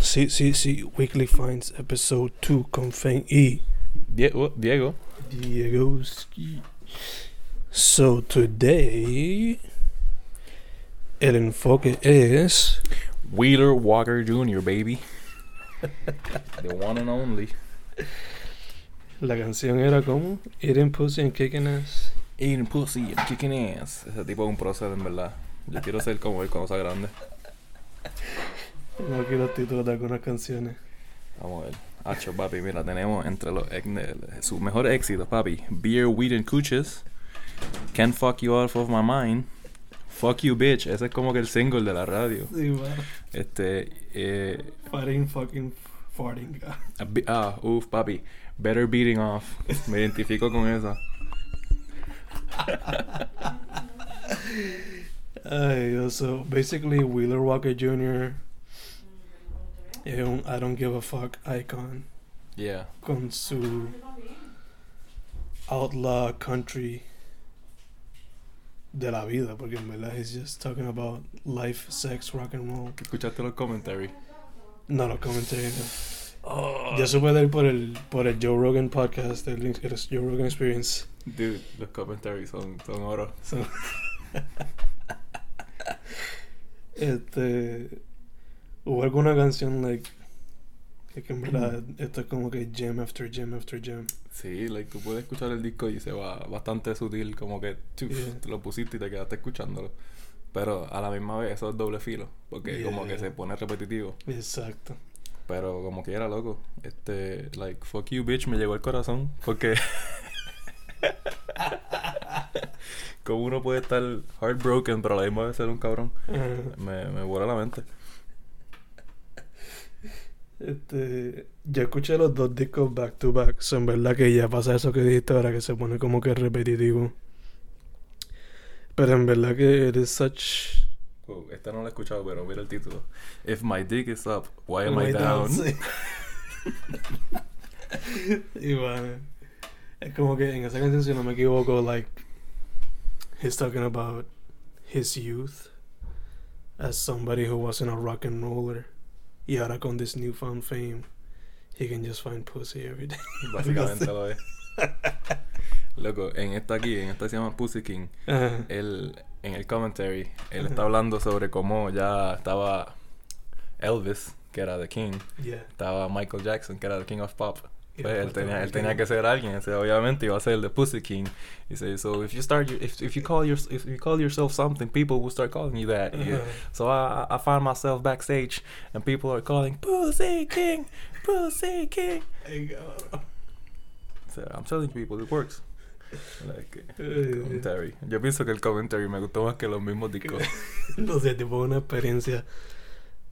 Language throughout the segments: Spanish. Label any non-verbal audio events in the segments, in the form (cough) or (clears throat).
sí, sí, sí. Weekly Finds, episode 2 con Fen y Diego. Diego. Diegoski. So, today, el enfoque es. Wheeler Walker Jr., baby. The one and only. La canción era como Eating Pussy and Kicking Ass. Eating pussy and kicking ass. Ese tipo es un prócer, en verdad. Yo quiero ser como él cuando sea grande. No quiero los títulos de algunas canciones. Vamos a ver. Hacho, papi, mira, tenemos entre los sus mejores éxitos, papi. Beer, Weed and Cooches. Can't Fuck You Off of My Mind. Fuck You Bitch. Ese es como que el single de la radio. Sí, man. Este, eh, Farting, fucking, farting. a bi- ah, uff, papi. Better Beating Off. Me identifico con esa. (laughs) Ay, so basically Wheeler Walker Jr. es un I don't give a fuck icon Yeah. con su outlaw country de la vida, porque en verdad he's just talking about life, sex, rock and roll. ¿Escuchaste los comentarios? No, no comenté. no. Oh, Yo supe de él por el, por el Joe Rogan podcast, el, el Joe Rogan Experience. Dude, los comentarios son, son oro. (laughs) Este hubo alguna canción like que, en verdad esto es como que gem after gem after gem Sí, like, tú puedes escuchar el disco y se va bastante sutil, como que Yeah. te lo pusiste y te quedaste escuchándolo. Pero a la misma vez eso es doble filo, porque como que Yeah. se pone repetitivo. exacto Pero como quiera, loco, este, like, fuck you, bitch, me llegó al corazón, porque... (laughs) como uno puede estar heartbroken, pero a la misma vez ser un cabrón, me, me vuela la mente. Este yo escuché los dos discos back to back so en verdad que ya pasa eso que dijiste ahora que se pone como que repetitivo pero en verdad que it is such Wow, esta no la he escuchado, pero mira el título. If my dick is up, why am I down? Sí. (laughs) y bueno, es como que en esa canción, si no me equivoco, like, he's talking about his youth as somebody who wasn't a rock and roller. Y ahora con this newfound fame, he can just find pussy every day. (laughs) (laughs) Básicamente lo es. (laughs) Loco, en esta aquí, en esta se llama Pussy King, él, en el commentary, él está hablando sobre cómo ya estaba Elvis, que era The King, yeah. estaba Michael Jackson, que era The King of Pop. Pues él tenía, él tenía que ser alguien, o sea, obviamente iba a ser el de Pussy King. Y dice, so if you start, if, if you call your, if you call yourself something, people will start calling you that. Y, Ajá. So I, I find myself backstage, and people are calling Pussy King, Pussy King. So I'm telling people it works. Like, Ay, commentary. Yo pienso que el commentary me gustó más que los mismos discos. (laughs) No sé, tipo una experiencia.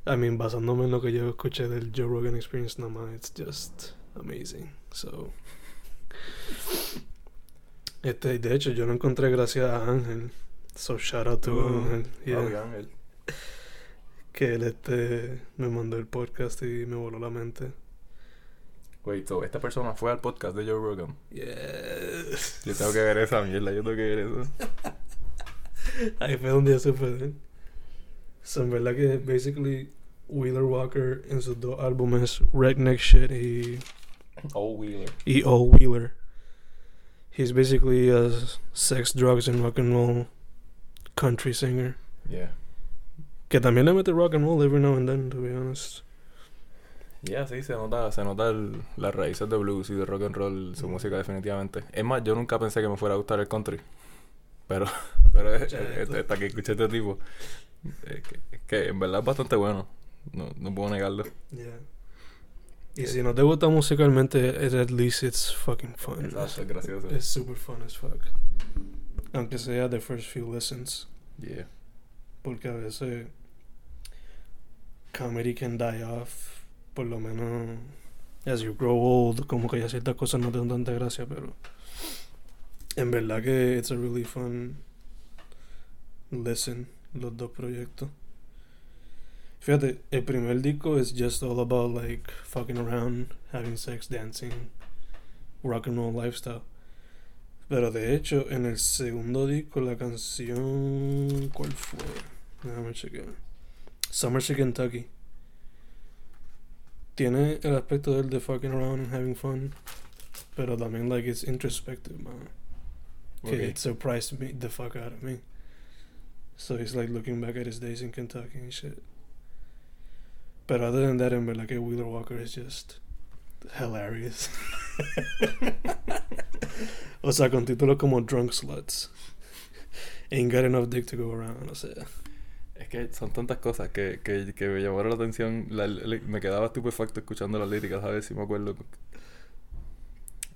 I mean, basándome en lo que yo escuché del Joe Rogan Experience nomás, it's just amazing. So. Este, de hecho, yo lo encontré gracias a Ángel. So shout out to Uh, Ángel. yeah, Ángel. que él este me mandó el podcast y me voló la mente. Wait, so esta persona fue al podcast de Joe Rogan. Yes. Yo tengo que ver esa mierda, yo tengo que ver eso. (laughs) Ahí fue donde yo supe de él. So, en verdad que basically Wheeler Walker en sus dos álbumes Redneck Shit y (laughs) Oh, Wheeler. y All Wheeler. He's basically a sex, drugs and rock and roll country singer. Yeah. Que también le mete rock and roll every now and then, to be honest. Yeah, sí, se nota, se nota el- las raíces de blues y de rock and roll, su música definitivamente. Es más, yo nunca pensé que me fuera a gustar el country. Pero, (laughs) (laughs) pero es, Escucha es- esto. hasta que escuché este tipo, es que, que en verdad es bastante bueno. No, no puedo negarlo. Yeah. Y si no te gusta musicalmente, it- at least it's fucking fun. Exacto, es gracioso. It's super fun as fuck. Aunque sea the first few listens. Yeah. Porque a veces comedy can die off. Por lo menos as you grow old, como que ya ciertas cosas no te dan tanta gracia, pero en verdad que it's a really fun listen, los dos proyectos. Fíjate, el primer disco es just all about like fucking around, having sex, dancing, rock and roll lifestyle. Pero de hecho, en el segundo disco, la canción. ¿Cuál fue? Déjame chequear. Summer Kentucky. tiene el aspecto del de fucking around and having fun, pero también like it's introspective, man. Que Ok. it surprised me the fuck out of me. So he's like looking back at his days in Kentucky and shit. But other than that, en verdad que Wheeler Walker is just hilarious. (laughs) o sea, con títulos como Drunk Sluts. Ain't got enough dick to go around, o sea. Es que son tantas cosas que, que, que me llamaron la atención. La- la- me quedaba estupefacto escuchando las líricas, a ver si me acuerdo.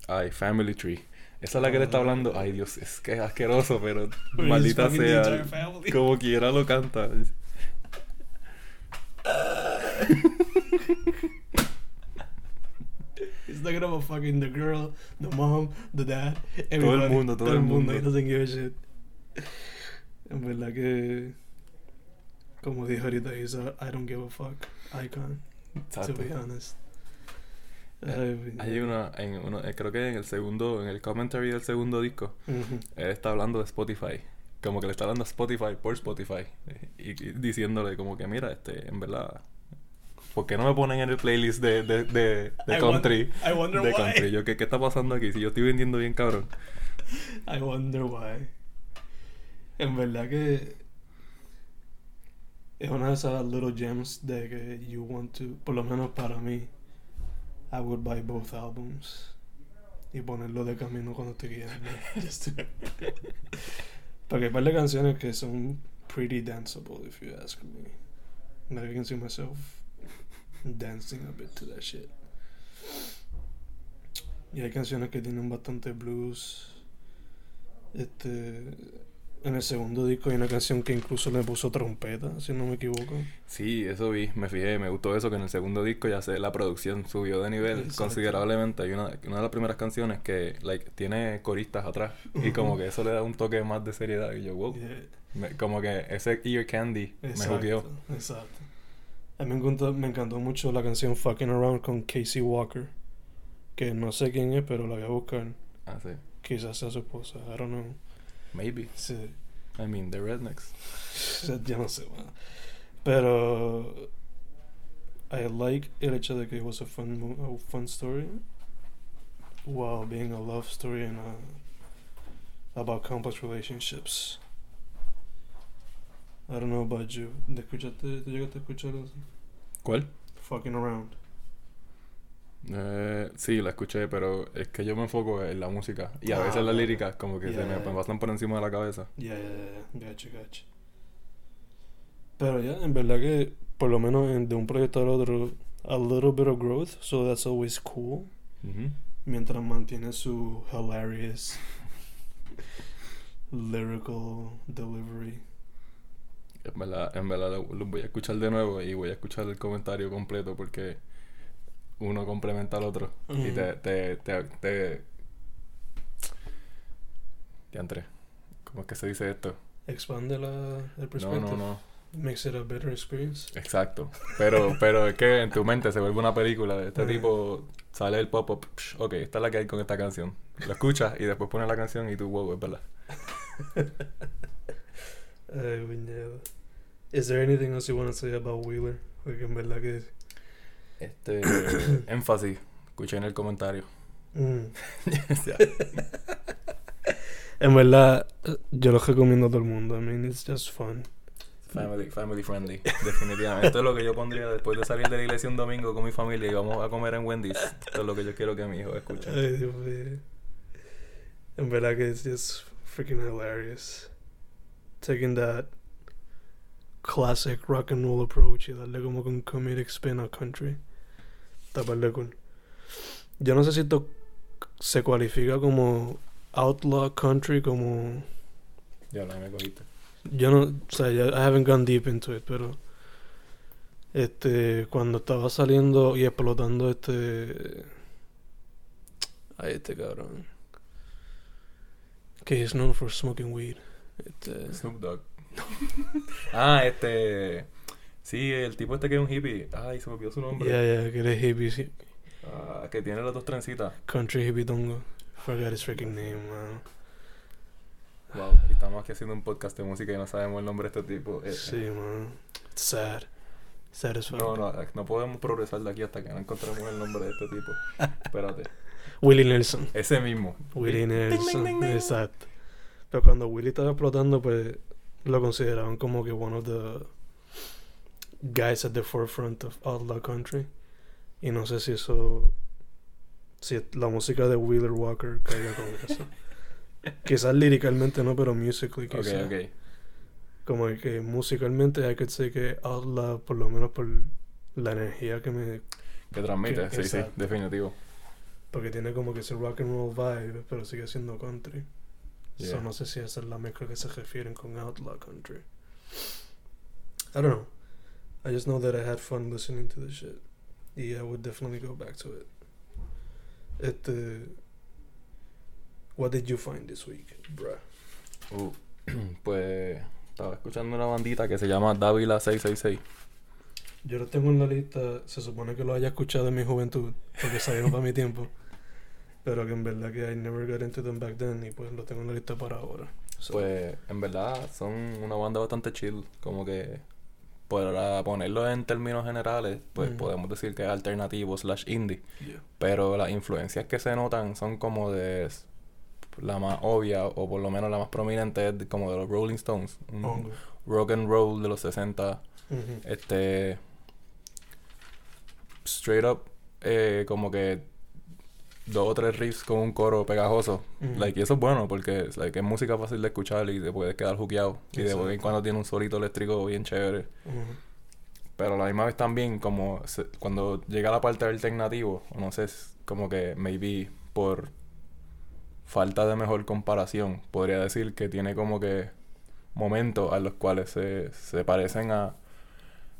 Ay, Family Tree. Esa es la que le está hablando. Ay, Dios, es que es asqueroso, pero maldita sea. Como quiera lo canta. (laughs) Talking about fucking the girl, the mom, the dad, Todo el mundo, todo el mundo. He doesn't give a shit. En verdad que, como dijo ahorita, he's a I don't give a fuck icon, Exacto. to be honest. Eh, Ay, Hay una, en uno, eh, creo que en el segundo, en el commentary del segundo disco, él está hablando de Spotify. Como que le está hablando a Spotify por Spotify. eh, Y, y diciéndole como que, mira, este, en verdad, ¿por qué no me ponen en el playlist de, de, de, de I country? I wonder de why. country. Yo, ¿qué, ¿qué está pasando aquí? Si yo estoy vendiendo bien cabrón. (laughs) I wonder why. En verdad que es una de esas little gems de que you want to, por lo menos para mí, I would buy both albums y ponerlo de camino cuando estoy guiando. (laughs) (laughs) Porque hay par de canciones que son pretty danceable, if you ask me. Like I can see myself dancing a bit to that shit. Y hay canciones que tienen bastante blues. Este. En el segundo disco hay una canción que incluso le puso trompeta, si no me equivoco. Sí, eso vi, me fijé, me gustó eso que en el segundo disco ya sé, la producción subió de nivel Exacto. considerablemente. Hay una, una de las primeras canciones que like, tiene coristas atrás y como que eso le da un toque más de seriedad y yo, wow, (laughs) Yeah, me- como que ese ear candy me juqueó. Exacto. A mí me encantó, me encantó mucho la canción Fucking Around con Casey Walker. Que no sé quién es, pero la voy a buscar. Ah, sí. Quizás sea su esposa. I don't know. Maybe. Sí. I mean, the rednecks. (laughs) Ya no sé, man. Pero. I like el hecho de que it was a fun, a fun story. While being a love story and uh, about complex relationships. I don't know about you. ¿Te escuchaste? ¿Te llegaste a escuchar eso? ¿Cuál? Fucking around. Eh, sí, la escuché, pero es que yo me enfoco en la música y a veces Ah, las líricas como que se me yeah. pasan por encima de la cabeza. Yeah, yeah, yeah. Gotcha, gotcha. Pero ya, en verdad que, por lo menos en- de un proyecto al otro, a little bit of growth, so that's always cool. Ujú. Mientras mantiene su hilarious (laughs) lyrical delivery. En verdad, en verdad lo, lo voy a escuchar de nuevo y voy a escuchar el comentario completo porque uno complementa al otro y Ujú. te, te, te, te, Diantre, ¿cómo es que se dice esto? Expande la, el No, perspective. no, no. Makes it a better experience. Exacto. Pero, pero es que en tu mente se vuelve una película este tipo, sale el pop-up, ok, esta es la que hay con esta canción. Lo escuchas y después pones la canción y tú, wow, es verdad. (laughs) Ay. Is there anything else you want to say about Wheeler? Porque en verdad que... Este, (coughs) énfasis, escuché en el comentario. Mm. (laughs) En verdad, yo lo recomiendo a todo el mundo. I mean, it's just fun. Family, family friendly, definitivamente. Esto es lo que yo pondría después de salir de la iglesia un domingo con mi familia y vamos a comer en Wendy's. Esto es lo que yo quiero que mi hijo escuche. Ay, Dios mío. En verdad que it's just freaking hilarious. Taking that classic rock and roll approach y darle como un comedic spin a country. Con. Yo no sé si esto se cualifica como outlaw country, como. Ya no, me cogiste. Yo no. O sea, I haven't gone deep into it, pero. Este. Cuando estaba saliendo y explotando este. Ay, este cabrón. Que es known for smoking weed. Este. Snoop Dogg. (laughs) ah, este. Sí, el tipo este que es un hippie. Ay, se me olvidó su nombre. Yeah, yeah, que eres hippie. sí. Ah, que tiene las dos trencitas. Country hippie dongo. Forgot his freaking name, man. Wow. Y estamos aquí haciendo un podcast de música y no sabemos el nombre de este tipo. Eh, Sí, man. It's sad. Satisfied. No, no, no podemos progresar de aquí hasta que no encontremos el nombre de este tipo. Espérate. (laughs) Willie Nelson. Ese mismo. Willie Nelson. Exacto. Pero cuando Willie estaba explotando, pues lo consideraban como que one of the guys at the forefront of Outlaw Country. Y no sé si eso. Si la música de Wheeler Walker caiga con eso. (laughs) Quizás líricamente no, pero musically quizás. Como que musicalmente I could say que Outlaw, por lo menos por la energía que me... Que transmite, Que- sí, sí, definitivo. Porque tiene como que ese rock and roll vibe, pero sigue siendo country. Yeah. So no sé si esa es la mezcla que se refieren con Outlaw Country. I don't know. I just know that I had fun listening to the shit. Y I would definitely go back to it. Este... What did you find this week, bruh? Uh, (clears throat) pues estaba escuchando una bandita que se llama Dávila 666. Yo lo tengo en la lista, se supone que lo haya escuchado en mi juventud, porque salieron para mi tiempo. (laughs) Pero que en verdad que I never got into them back then y pues lo tengo en la lista para ahora. So, Pues en verdad son una banda bastante chill, como que para ponerlo en términos generales, pues Mm. podemos decir que es alternativo slash indie, yeah. pero las influencias que se notan son como de la más obvia o por lo menos la más prominente es como de los Rolling Stones, un Hongo. rock and roll de los 60, Ujú. este straight up eh, como que dos o tres riffs con un coro pegajoso. Like, y eso es bueno porque like, es música fácil de escuchar y te puedes quedar juqueado. Y de vez en cuando tiene un solito eléctrico bien chévere. Pero a la misma vez también como se- cuando llega la parte alternativo no sé como que maybe por falta de mejor comparación podría decir que tiene como que momentos a los cuales se, se parecen a,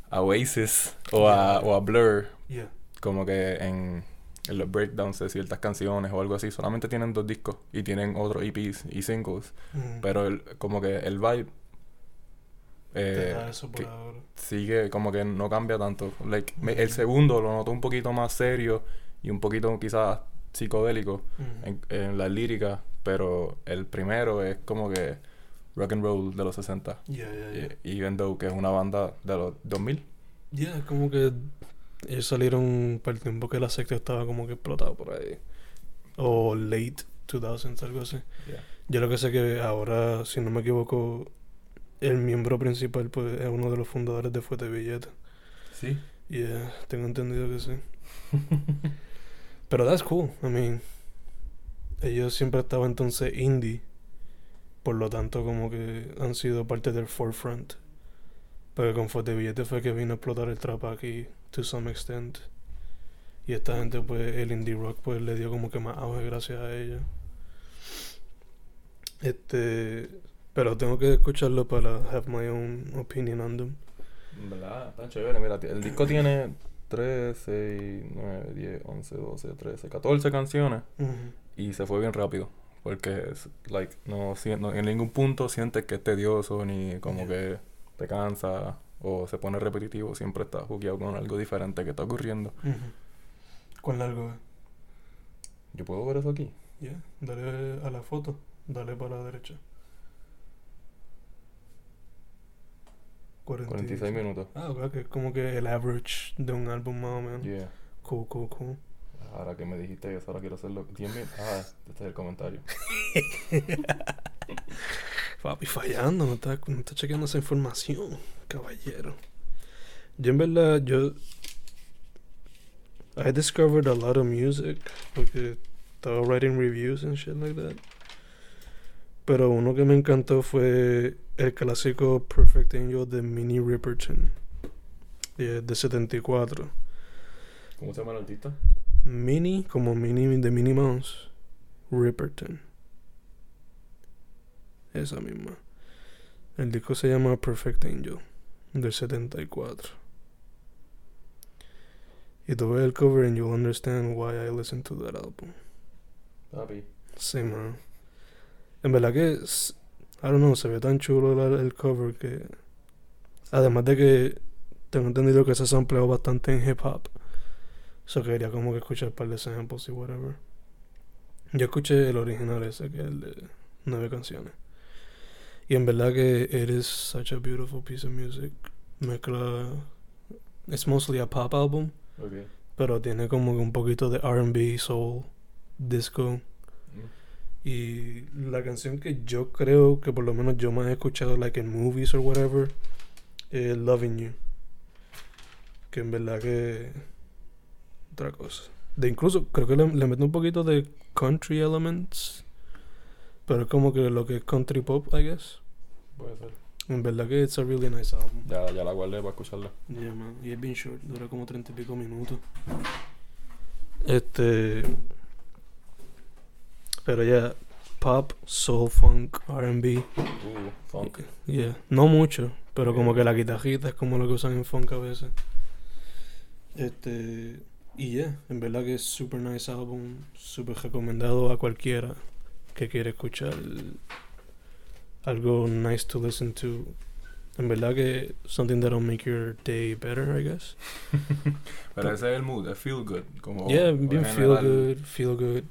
a Oasis o a, o a Blur. Yeah. como que en, en los breakdowns de ciertas canciones o algo así solamente tienen dos discos y tienen otros EPs y singles pero el, como que el vibe eh, eso por que- ahora. sigue como que no cambia tanto. Like, me- el segundo lo noto un poquito más serio y un poquito quizás psicodélico en, en la lírica, pero el primero es como que rock and roll de los 60. Yeah, yeah, yeah. Y- Even though que es una banda de los 2000. Yeah, como que ellos salieron para el tiempo que la secta estaba como que explotado por ahí. O late 2000s, algo así. Yeah. Yo lo que sé que ahora, si no me equivoco, el miembro principal pues es uno de los fundadores de Fuerte Billete. Sí. Yeah, tengo entendido que sí. (laughs) Pero that's cool. I mean, ellos siempre estaban entonces indie. Por lo tanto, como que han sido parte del forefront. Porque con Fuerte Billete fue que vino a explotar el trap aquí, to some extent. Y esta gente, pues, el indie rock, pues, le dio como que más auge gracias a ellos. Este. Pero tengo que escucharlo para have my own opinion on them. Verdad, tan chévere. Mira, el disco tiene 3, 6, 9, 10, 11, 12, 13, 14 canciones. Y se fue bien rápido. Porque, es, like, no, no- en ningún punto sientes que es tedioso ni como Yeah. que te cansa o se pone repetitivo. Siempre estás jugueado con algo diferente que está ocurriendo. Ujú. ¿Cuál largo es? Yo puedo ver eso aquí. Ya, dale a la foto, dale para la derecha. 46 minutos. Ah, ok, que es como que el average de un álbum más o menos. Yeah. Cool, cool, cool. Ahora que me dijiste eso, ahora quiero hacerlo. 10 minutos. Ah, este es el comentario. (laughs) Papi, fallando, no está, no está chequeando esa información, caballero. Yo en verdad, yo... I discovered a lot of music porque estaba writing reviews and shit like that. Pero uno que me encantó fue el clásico Perfect Angel de Minnie Riperton. De, de 74. ¿Cómo se llama el artista? Minnie, como Minnie de Minnie Mouse. Riperton. Esa misma. El disco se llama Perfect Angel. Del 74. Y tú ves el cover and you'll understand why I listen to that album. Papi. Sí, man. En verdad que, es- I don't know, se ve tan chulo el cover que... Además de que tengo entendido que se ha sampleado bastante en hip hop. So quería como que escuchar un par de samples y whatever. Yo escuché el original ese, que es el de nueve canciones. Y en verdad que it is such a beautiful piece of music. Mezcla it's mostly a pop album, Okay. pero tiene como un poquito de R&B, soul, disco. Mm. Y la canción que yo creo que por lo menos yo más he escuchado, like in movies or whatever, es Loving You. Que en verdad que. Otra cosa. De incluso, creo que le, le mete un poquito de country elements. Pero es como que lo que es country pop, I guess. Puede ser. En verdad que it's a really nice album. Ya, ya la guardé para escucharla. Yeah, man. Y es bien short, dura como treinta y pico minutos. Este. Pero ya, pop, soul, funk, RB. Uh, funk. Yeah, no mucho, pero como que la guitarrita es como lo que usan en funk a veces. Este. Y yeah, en verdad que es super nice álbum, super recomendado a cualquiera que quiera escuchar algo nice to listen to. En verdad que something that'll make your day better, I guess. (laughs) Pero ese es el mood, es feel good. Como yeah, en bien feel good, feel good.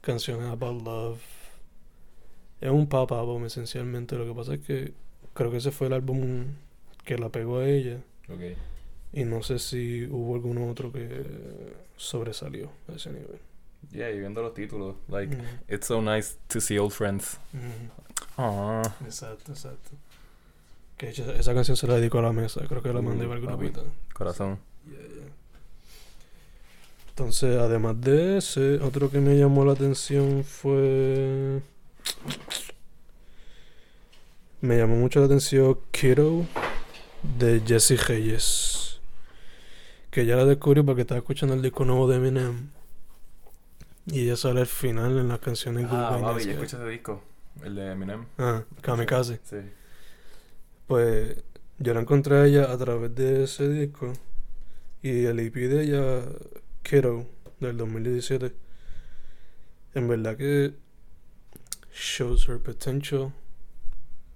Canciones about love. Es un pop album esencialmente. Lo que pasa es que creo que ese fue el álbum que la pegó a ella. Ok. Y no sé si hubo algún otro que sobresalió a ese nivel. Yeah, y viendo los títulos, like, Mm, it's so nice to see old friends. mm. Exacto, exacto. Que esa, esa canción se la dedico a la mesa. Creo que la mandé para el grupito. Corazón. Yeah, yeah. Entonces, además de ese, otro que me llamó la atención fue. Me llamó mucho la atención Kiddo de Jesse Reyes. Que ya la descubrí porque estaba escuchando el disco nuevo de Eminem. Y ella sale al final en las canciones Ah, ya Guy. escuché ese disco. El de Eminem. Ah, Kamikaze. Sí. Pues yo la encontré a ella a través de ese disco. Y el EP de ella, Kiddo, del 2017. En verdad que shows her potential.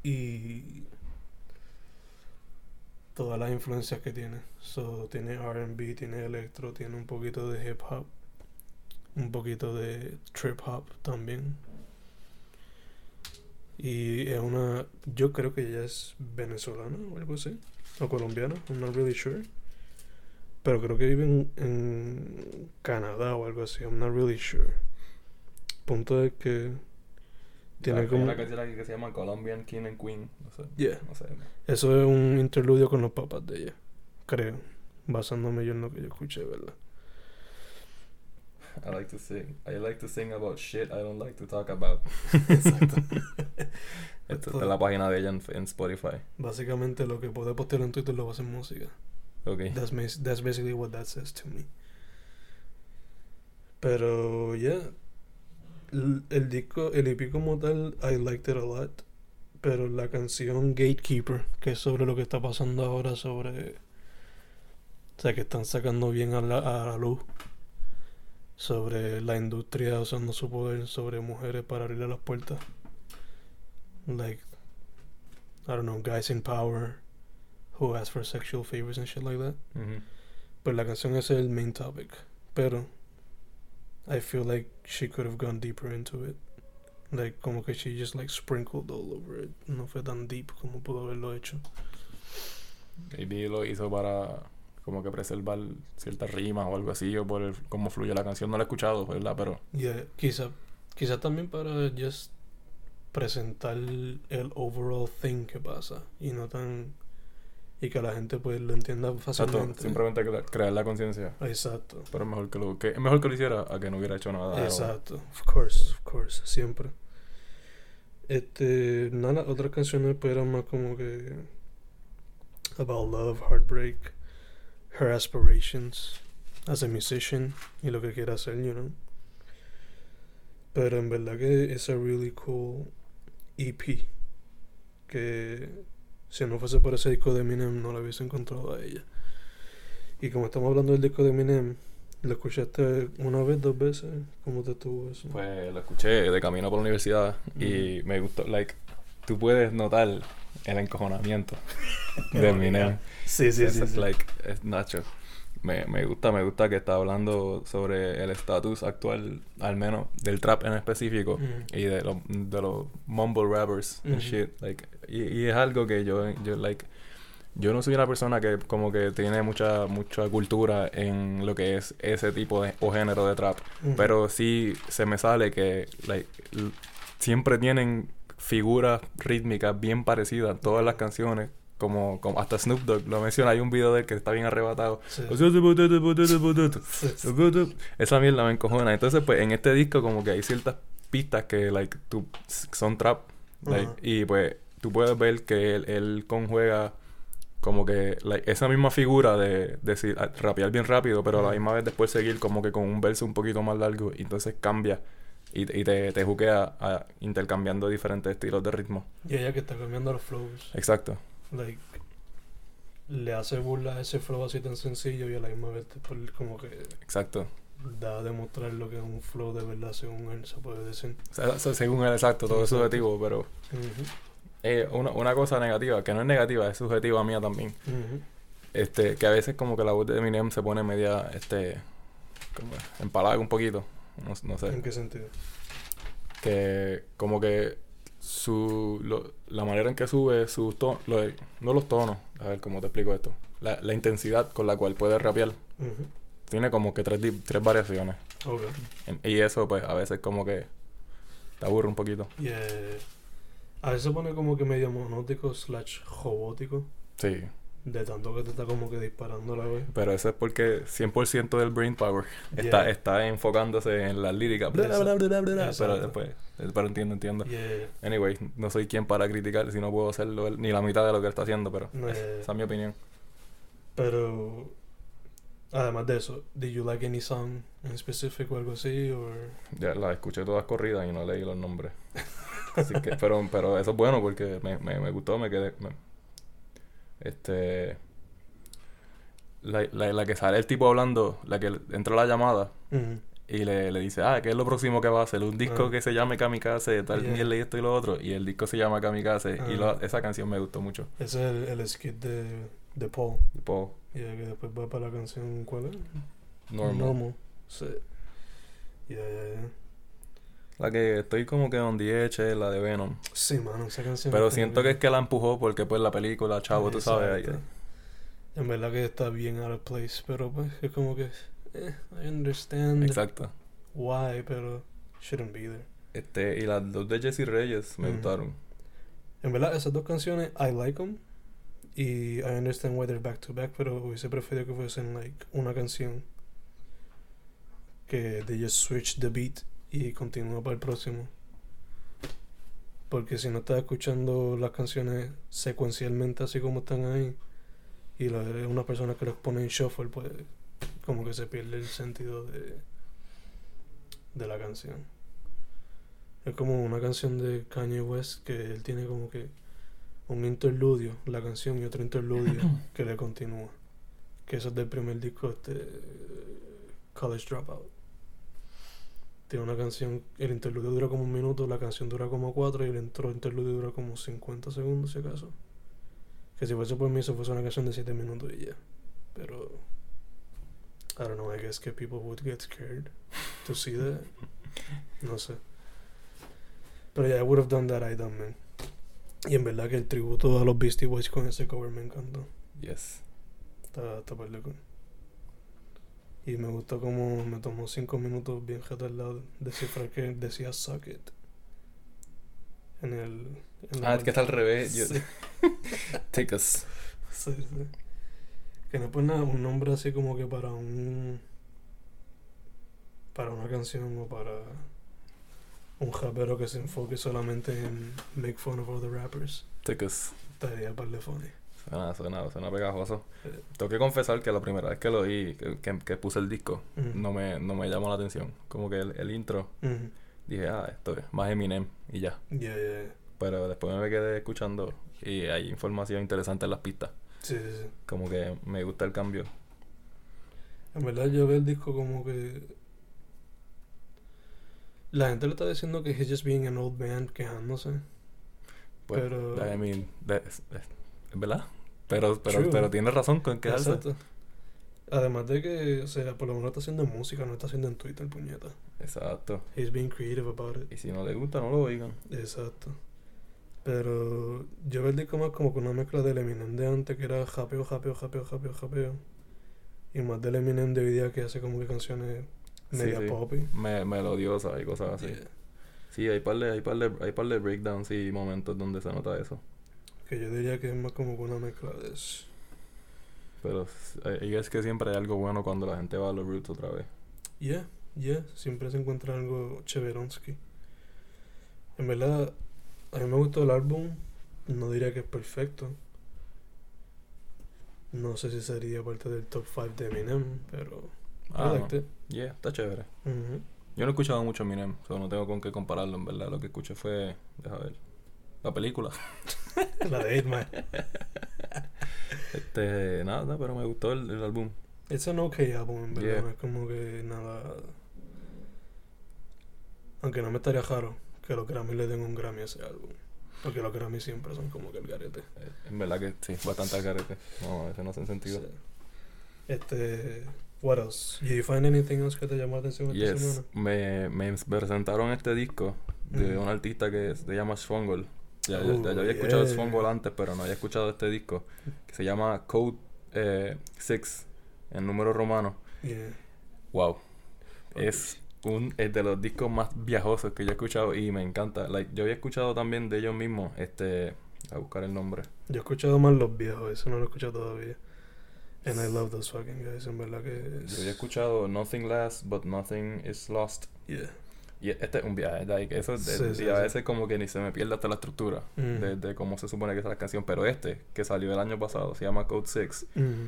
Y todas las influencias que tiene. So, tiene RB, tiene electro, tiene un poquito de hip hop. Un poquito de trip hop también. Y es una. Yo creo que ella es venezolana o algo así. O colombiana, I'm not really sure. Pero creo que vive en, en Canadá o algo así, I'm not really sure. Punto es que. Tiene Hay como. una canción aquí que se llama Colombian King and Queen. No sé. Yeah. No sé. Eso es un interludio con los papás de ella. Creo. Basándome yo en lo que yo escuché, ¿verdad? I like to sing. I like to sing about shit I don't like to talk about. Exacto. (laughs) Esta está en la página de ella en, en Spotify. Básicamente lo que puede postear en Twitter lo va a hacer música. Ok. That's, that's basically what that says to me. Pero, yeah. El, el disco, el EP como tal, I liked it a lot. Pero la canción Gatekeeper, que es sobre lo que está pasando ahora, sobre. O sea, que están sacando bien a la, a la luz. Sobre la industria usando su poder sobre mujeres para abrirle las puertas. Like, I don't know, guys in power who ask for sexual favors and shit like that. Ujú. Pues la canción es el main topic. Pero I feel like she could have gone deeper into it. Like como que she just like sprinkled all over it. No fue tan deep como pudo haberlo hecho. Maybe lo hizo para como que preservar ciertas rimas o algo así, o por el- cómo fluye la canción. No la he escuchado, ¿verdad? Pero Yeah, quizá, quizá también para just presentar el overall thing que pasa y no tan y que la gente pues lo entienda exacto, fácilmente. simplemente cre- crear la conciencia. Exacto. Pero es mejor que lo que es mejor que lo hiciera a que no hubiera hecho nada. o- Exacto, of course, of course, siempre. Este, nada, otras canciones pues eran más como que about love, heartbreak, her aspirations as a musician y lo que quiera hacer, you know. Pero en verdad que es a really cool EP que si no fuese por ese disco de Eminem no lo hubiese encontrado a ella. Y como estamos hablando del disco de Eminem, ¿lo escuchaste una vez, dos veces? ¿Cómo te estuvo eso? Pues lo escuché de camino por la universidad y me gustó, like, tú puedes notar el encojonamiento (laughs) de Eminem. Sí, sí, sí. es sí. like, es Nacho. Me, me gusta, me gusta que está hablando sobre el estatus actual, al menos del trap en específico, y de, los de los mumble rappers and Ujú. shit. Like, y, y es algo que yo, yo like, yo no soy una persona que como que tiene mucha mucha cultura en lo que es ese tipo de o género de trap, pero sí se me sale que like, siempre tienen figuras rítmicas bien parecidas en todas las canciones, como, como hasta Snoop Dogg lo menciona, hay un video de él que está bien arrebatado. Sí. Esa mierda me encojona. Entonces, pues, en este disco como que hay ciertas pistas que, like, tú, son trap. like, y, pues, tú puedes ver que él, él conjuega como que like, esa misma figura de decir ah, rapear bien rápido, pero a la misma vez después seguir como que con un verso un poquito más largo y entonces cambia y, y te, te juquea a- intercambiando diferentes estilos de ritmo. Y ella que está cambiando los flows. Exacto. Like, le hace burla a ese flow así tan sencillo y a la misma vez después como que Exacto. da a demostrar lo que es un flow de verdad según él se puede decir. O sea, so- según él, exacto, todo es subjetivo, pero eh, una, una cosa negativa, que no es negativa, es subjetiva mía también. Este, que a veces como que la voz de Eminem se pone media, este, como empalaga un poquito. No, no sé. ¿En qué sentido? que como que su lo- la manera en que sube sus tonos, no los tonos, a ver cómo te explico esto, la, la intensidad con la cual puede rapear, tiene como que tres, tres variaciones. Ok. En- y eso pues a veces como que te aburre un poquito. Y eh, a veces se pone como que medio monótico slash robótico. Sí, De tanto que te está como que disparando la vez. pero eso es porque 100% del brain power está, Yeah. está enfocándose en las líricas, bla, bla, bla, bla, bla, bla, pero después, pero entiendo, entiendo. Anyway, no soy quien para criticar si no puedo hacerlo ni la mitad de lo que él está haciendo, pero esa es mi opinión. Pero además de eso, did you like any song en específico o algo así? Or... Ya las escuché todas corridas y no leí los nombres. Así que, pero, pero eso es bueno porque me, me, me gustó, me quedé. me- este. La, la, la que sale el tipo hablando, la que entra la llamada y le, le dice, ah, ¿qué es lo próximo que va a hacer? Un disco Ah. que se llame Kamikaze, tal Yeah. mierda y esto y lo otro. Y el disco se llama Kamikaze. Y Ah. lo- esa canción me gustó mucho. Ese es el, el skit de, de Paul. Y que después va para la canción, ¿cuál es? normal. Sí. Yeah, yeah, yeah. La que estoy como que on the edge es la de Venom. Sí, mano, esa canción. Pero siento que es que la empujó porque pues la película, chavo, tú sabes. ahí-. En verdad que está bien out of place, pero pues es como que. Eh, I understand Exacto. why, pero shouldn't be there. Este, y las dos de Jesse Reyes me gustaron. En verdad, esas dos canciones, I like them. Y I understand why they're back to back, pero hubiese preferido que fuesen like una canción que they just switch the beat y continúa para el próximo. Porque si no estás escuchando las canciones secuencialmente así como están ahí y la una persona que los pone en shuffle, pues como que se pierde el sentido de, de la canción. Es como una canción de Kanye West que él tiene como que un interludio, la canción y otro interludio (clears throat) que le continúa. Que eso es del primer disco, este College Dropout. Tiene una canción, el interludio dura como un minuto, la canción dura como cuatro y el intro interludio dura como 50 segundos si acaso. Que si fuese por mí eso fuese una canción de 7 minutos y ya. Pero I don't know, I guess que people would get scared to see that. No sé. Pero yeah, I would have done that I done, man. Y en verdad que el tributo a los Beastie Boys con ese cover me encantó. Yes. Está, está cool. Y me gustó como me tomó cinco minutos bien retardado descifrar que decía suck it. En el... en Ah, es que está al revés. Yo- Sí, (laughs) Take us. sí, sí. Que no es por nada un nombre así como que para un... Para una canción o para un rapero que se enfoque solamente en make fun of other rappers. Take us. Estaría par de funny. Suena, suena, suena pegajoso. Tengo que confesar que la primera vez que lo oí, que, que- que puse el disco, no me, no me llamó la atención. Como que el, el intro, dije, ah, esto es más Eminem y ya. Yeah, yeah, yeah. Pero después me quedé escuchando y hay información interesante en las pistas. Sí, sí, sí. Como que me gusta el cambio. En verdad yo veo el disco como que... La gente le está diciendo que he's just being an old man quejándose. Pues, Pero- I mean, es verdad. Pero, pero, True. pero tiene razón con quejarse. Exacto. Además de que, o sea, por lo menos está haciendo música, no está haciendo en Twitter, puñeta. Exacto. He's being creative about it. Y si no le gusta, no lo oigan. Exacto. Pero yo veo el disco más como con una mezcla del Eminem de antes, que era japeo, japeo, japeo, japeo, japeo. Y más del Eminem de hoy día que hace como que canciones Sí, media sí. pop. Me, melodiosa y cosas así. Sí, hay par de, hay par de, hay par de breakdowns y momentos donde se nota eso. Que yo diría que es más como una mezcla de eso. Pero eh, y es que siempre hay algo bueno cuando la gente va a los roots otra vez. Yeah, yeah, siempre se encuentra algo chéveronsky. En verdad, a mí me gustó el álbum, no diría que es perfecto. No sé si sería parte del top 5 de Eminem, pero Ah, no. Yeah, está chévere. Ujú. Yo no he escuchado mucho Eminem, so no tengo con qué compararlo, en verdad. Lo que escuché fue, deja ver, la película. (laughs) La de 8 Man. Este, nada, pero me gustó el, el álbum. Es un ok álbum, en verdad, Yeah. no es como que nada... Aunque no me estaría raro que los Grammy le den un Grammy a ese álbum. Porque los Grammy siempre son como que el garete. Eh, En verdad que sí, bastante al garete. No, eso no hace sentido. Sí. Este. What else? Did you find anything else que te llamó la atención esta Yes, semana? me, me presentaron este disco de Mm. un artista que se llama Svongol. Ya, ya- Oh, ya yo había escuchado yeah. Svongol antes, pero no había escuchado este disco que se llama Code 6 en número romano. Yeah. Wow, es un es de los discos más viajosos que yo he escuchado y me encanta. Like, yo había escuchado también de ellos mismos, este, a buscar el nombre. Yo he escuchado más los viejos, eso no lo he escuchado todavía. And I love those fucking guys, en verdad que. Yo había escuchado Nothing Lasts, but Nothing is Lost. Yeah. Y este es un viaje, like, eso es de- Sí, sí, y a sí. veces como que ni se me pierde hasta la estructura Mm. de, de cómo se supone que es la canción. Pero este, que salió el año pasado, se llama Code 6, Mm.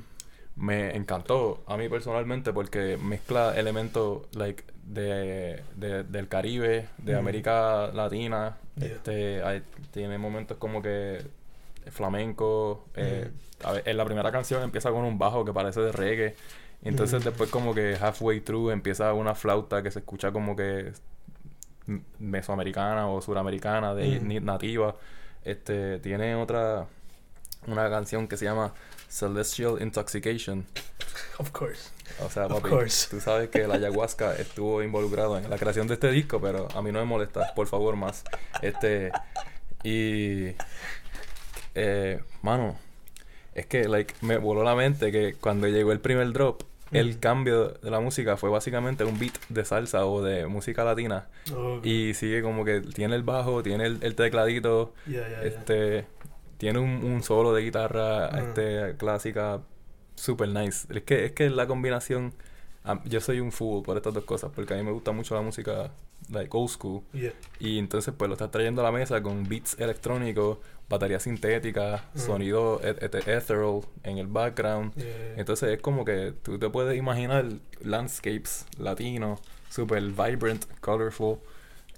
me encantó a mí personalmente porque mezcla elementos like de, de- del Caribe, de Mm. América Latina. Yeah. Este, hay- tiene momentos como que flamenco. eh, a ver, en la primera canción empieza con un bajo que parece de reggae. Entonces Mm. después como que halfway through empieza una flauta que se escucha como que mesoamericana o suramericana, de Mm. nativa. Este, tiene otra una canción que se llama Celestial Intoxication. Of course. O sea, Of papi, course. tú sabes que la ayahuasca (laughs) estuvo involucrado en la creación de este disco, pero a mí no me molesta, por favor, más. Este, y, eh, mano, es que, like, me voló la mente que cuando llegó el primer drop, el cambio de la música fue básicamente un beat de salsa o de música latina. Oh, Y sigue como que tiene el bajo, tiene el, el tecladito, yeah, yeah, yeah. este, tiene un, un solo de guitarra este, clásica super nice. Es que, es que la combinación, am- yo soy un fool por estas dos cosas, porque a mí me gusta mucho la música like old school. Yeah. Y entonces pues lo estás trayendo a la mesa con beats electrónicos, batería sintética, Mm. sonido et- et- ethereal en el background. Yeah. Entonces es como que tú te puedes imaginar landscapes latinos, super vibrant, colorful.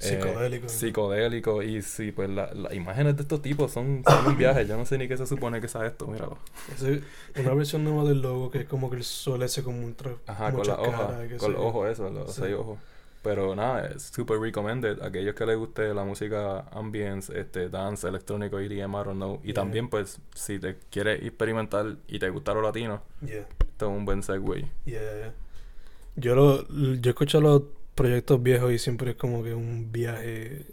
Eh, Psicodélico. psicodélico y sí, pues la- las imágenes de estos tipos son, son un viaje. Yo no sé ni qué se supone que sea esto, míralo. Ese- una versión nueva del logo que es como que el sol ese como un tra- Ajá, con muchas la hoja, con los ojos esos, los Sí. seis ojos. Pero nada, es super recommended. Aquellos que les guste la música ambience, este, dance, electrónico, EDM, I don't know. Y Yeah. también, pues, si te quieres experimentar y te gusta lo latino, Yeah. esto es un buen segue. Yeah, yeah. Yo lo, yo escucho los proyectos viejos y siempre es como que un viaje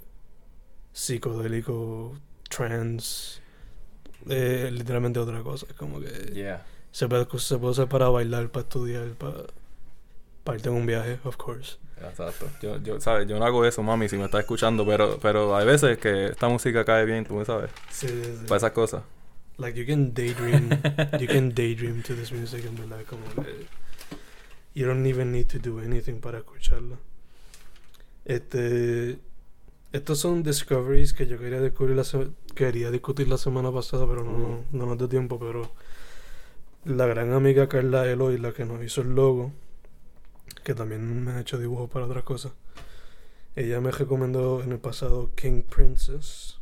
psicodélico, trance, eh, literalmente otra cosa. Es como que Yeah. se puede, se puede usar para bailar, para estudiar, para, para irte en un viaje, of course. Exacto. Yo, yo, ¿sabes? Yo no hago eso, mami, si me estás escuchando, pero, pero hay veces que esta música cae bien, tú me sabes, Sí, sí, sí. para esas cosas. Like you can daydream, you can daydream to this music en verdad, como que you don't even need to do anything para escucharla. Este, estos son discoveries que yo quería descubrir la quería discutir la semana pasada, pero no, Ujú. no nos dio tiempo, pero la gran amiga Carla Eloy, la que nos hizo el logo, que también me ha hecho dibujos para otras cosas. Ella me recomendó en el pasado King Princess.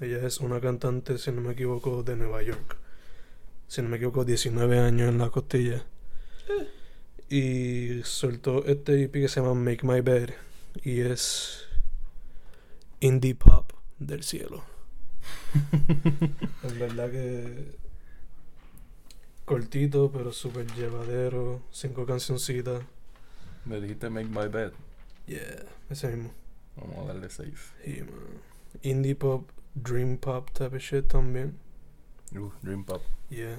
Ella es una cantante, si no me equivoco, de Nueva York. Si no me equivoco, 19 años en la costilla. Y soltó este EP que se llama Make My Bed. Y es indie pop del cielo. (laughs) Es verdad que cortito, pero súper llevadero. Cinco cancioncitas. Me dijiste make my bed. Yeah, ese mismo. Vamos a darle safe. Sí, man. Indie pop dream pop type of shit también. Uh, Dream Pop. Yeah.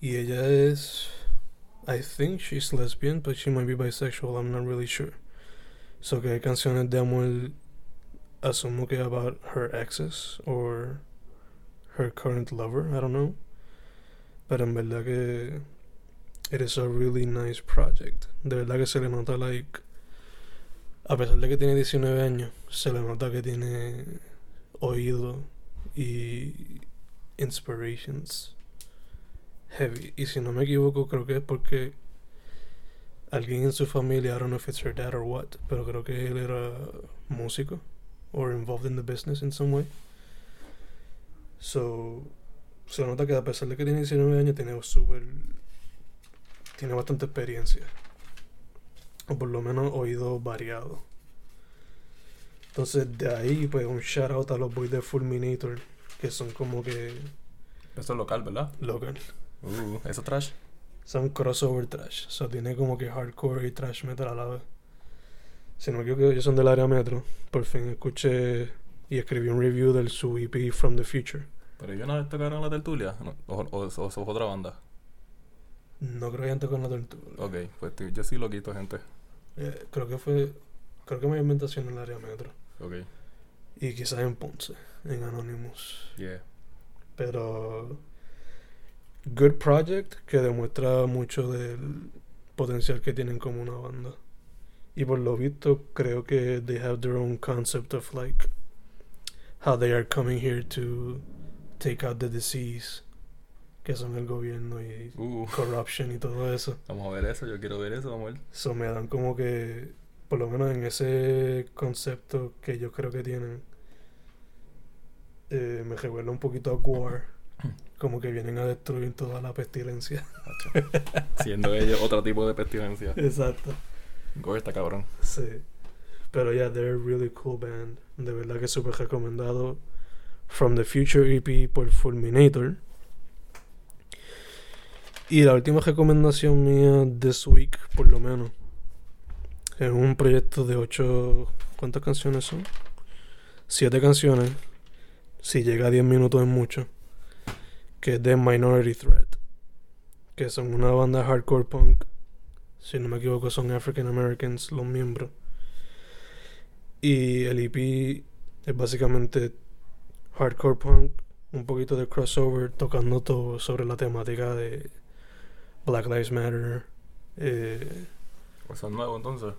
Y ella es. I think she's lesbian, but she might be bisexual. I'm not really sure. So que hay canciones de amor. Asumo que about her exes or her current lover. I don't know. Pero en verdad que. It is a really nice project. De verdad que se le nota, like. A pesar de que tiene 19 años, se le nota que tiene oído y inspirations heavy. Y si no me equivoco, creo que es porque alguien en su familia, I don't know if it's her dad or what, pero creo que él era músico or involved in the business in some way. So, se nota que a pesar de que tiene 19 años, tiene super. Tiene bastante experiencia. O por lo menos oído variado. Entonces, de ahí, pues, un shout out a los boys de Fulminator, que son como que Esto es local, ¿verdad? local. Uh, ¿eso trash? Son crossover trash. So, tiene como que hardcore y trash metal a la vez. Si no me equivoco, ellos son del área metro. Por fin escuché y escribí un review del su EP From the Future. Pero una vez tocaron la tertulia. No, o, o, o, o otra banda. No creo que hayan tocado la tortuga. Ok, pues yo sí lo quito, gente. Eh, creo que fue. Creo que me inventación en el área metro. Ok, Y quizás en Ponce, en Anonymous. yeah. Pero. Good project que demuestra mucho del potencial que tienen como una banda. Y por lo visto, creo que they have their own concept of like how they are coming here to take out the disease que son el gobierno y Uh, corruption y todo eso. vamos a ver eso, yo quiero ver eso, vamos a ver. So me dan como que, por lo menos en ese concepto que yo creo que tienen, eh, me recuerda un poquito a War. Como que vienen a destruir toda la pestilencia. Siendo ellos otro tipo de pestilencia. Exacto. Gore está cabrón. Sí. Pero ya, they're a really cool band. De verdad que súper recomendado. From the Future EP por Fulminator. Y la última recomendación mía this week, por lo menos, es un proyecto de ocho... ¿Cuántas canciones son? Siete canciones. Si llega a 10 minutos es mucho. Que es de Minority Threat. Que son una banda hardcore punk. Si no me equivoco son African Americans los miembros. Y el EP es básicamente hardcore punk, un poquito de crossover, tocando todo sobre la temática de Black Lives Matter. Eh, Pues son nuevos entonces.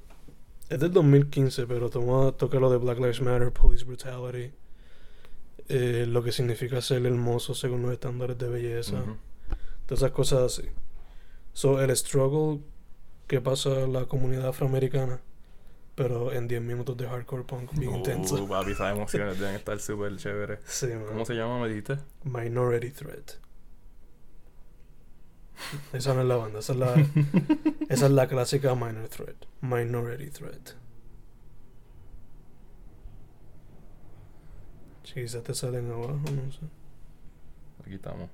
es del 2015, pero toma, toca lo de Black Lives Matter, Police Brutality, eh, lo que significa ser hermoso según los estándares de belleza, Ujú. todas esas cosas así. So, el struggle que pasa la comunidad afroamericana, pero en 10 minutos de hardcore punk bien Uh, intenso. papi, esas (laughs) emociones deben estar súper chéveres. Sí, man. ¿Cómo se llama, me dijiste? Minority Threat. Esa no es la banda, esa es la, (laughs) esa es la clásica Minor Threat. Minority Threat. Sí, quizás te salen abajo, no sé. Aquí estamos.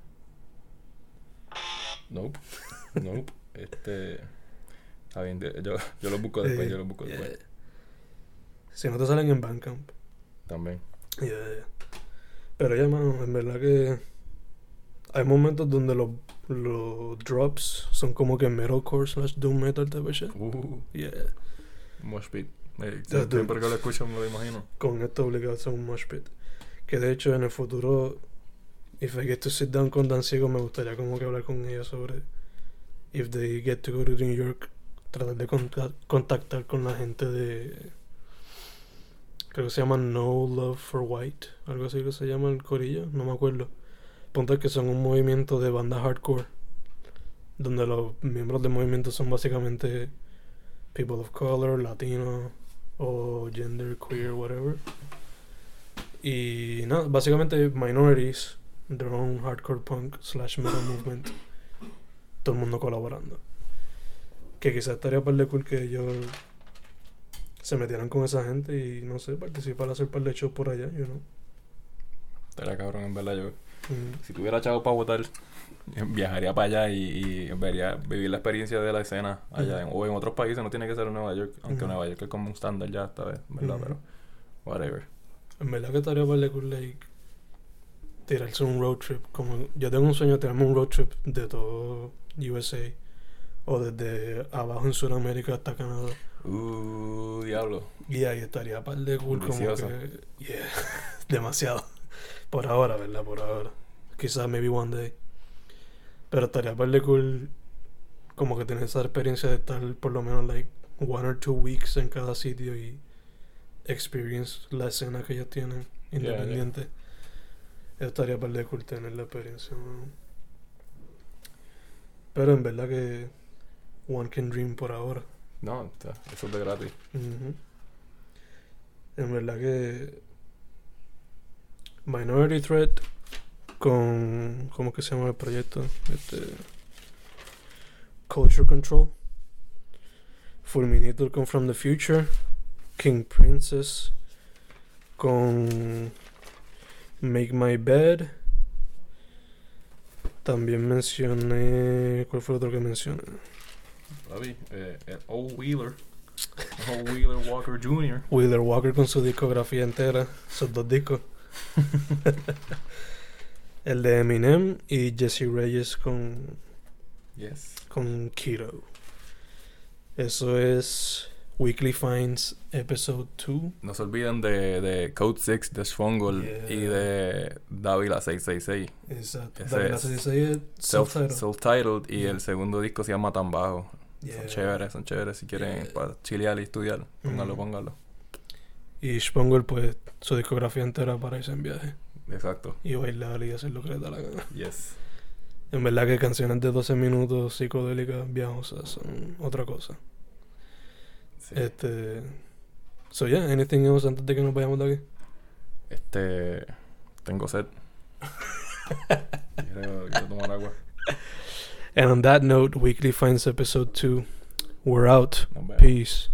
Nope. (laughs) Nope. Este. Está bien, yo, yo lo busco después, yo lo busco después. yeah. Si no te salen en Bandcamp. También. Yeah, yeah. Pero ya, mano, en verdad que hay momentos donde los, los drops son como que metalcore slash doom metal type shit. Uh, Yeah. Mosh pit. Tú- siempre que lo escucho me lo imagino. con esto obligado a hacer un mosh pit. Que de hecho en el futuro, if I get to sit down con Dan Ciego, me gustaría como que hablar con ella sobre if they get to go to New York, tratar de conta- contactar con la gente de creo que se llama No Love for White, algo así que se llama el corillo, no me acuerdo. Ponte que son un movimiento de banda hardcore donde los miembros del movimiento son básicamente people of color, latino o gender queer, whatever. Y nada, básicamente minorities, their own hardcore punk slash metal movement, todo el mundo colaborando. Que quizás estaría par de cool que ellos se metieran con esa gente y no sé, participar a hacer par de shows por allá, you know. Estaría cabrón, en verdad. Yo, Mm, si tuviera chavo para votar, viajaría para allá y, y vería, vivir la experiencia de la escena allá. en- o en otros países, no tiene que ser en Nueva York. Aunque Ujú. Nueva York es como un estándar ya esta vez, ¿verdad? Ujú. Pero, whatever. En verdad que estaría par de cool, like, tirarse un road trip. Como yo tengo un sueño de tirarme un road trip de todo USA. O desde abajo en Sudamérica hasta Canadá. Uh, diablo. Y ahí estaría par de cool como que... Yeah, (laughs) demasiado. Por ahora, ¿verdad? Por ahora. Quizás maybe one day. Pero estaría par de cool como que tener esa experiencia de estar por lo menos like one or two weeks en cada sitio y experience la escena que ellos tienen Yeah, yeah. independiente. Estaría par de cool tener la experiencia. ¿no? Pero en verdad que one can dream por ahora. No, está- eso es de gratis. En verdad que Minority Threat con ¿cómo que se llama el proyecto? Este Culture Control Fulminator con From the Future King Princess con Make My Bed también mencioné ¿cuál fue el otro que mencioné? Papi, eh, el O. Wheeler. O. Wheeler Walker Jr. Wheeler Walker con su discografía entera, sus dos discos. (laughs) el de Eminem y Jesse Reyes con, Yes. con Keto. Eso es Weekly Finds Episode 2. No se olviden de, de Code 6 de Schwongol Yeah. y de Davila 666. Exacto. Ese Dame la es 16 Self- self-titled. Self-titled y Yeah. el segundo disco se llama Tan Bajo. Yeah. Son chéveres, son chéveres. Si quieren para chilear y estudiar, póngalo, Mhm. póngalo. Y Spongol, pues, su discografía entera para irse en viaje. Exacto. Y bailar y hacer lo que les da la gana. Yes. En verdad que canciones de 12 minutos psicodélicas viajosas son otra cosa. Sí. Este. So, yeah, anything else antes de que nos vayamos de aquí? Este. Tengo sed. (laughs) quiero, quiero tomar agua. And on that note, Weekly Finds episode 2. We're out. Peace.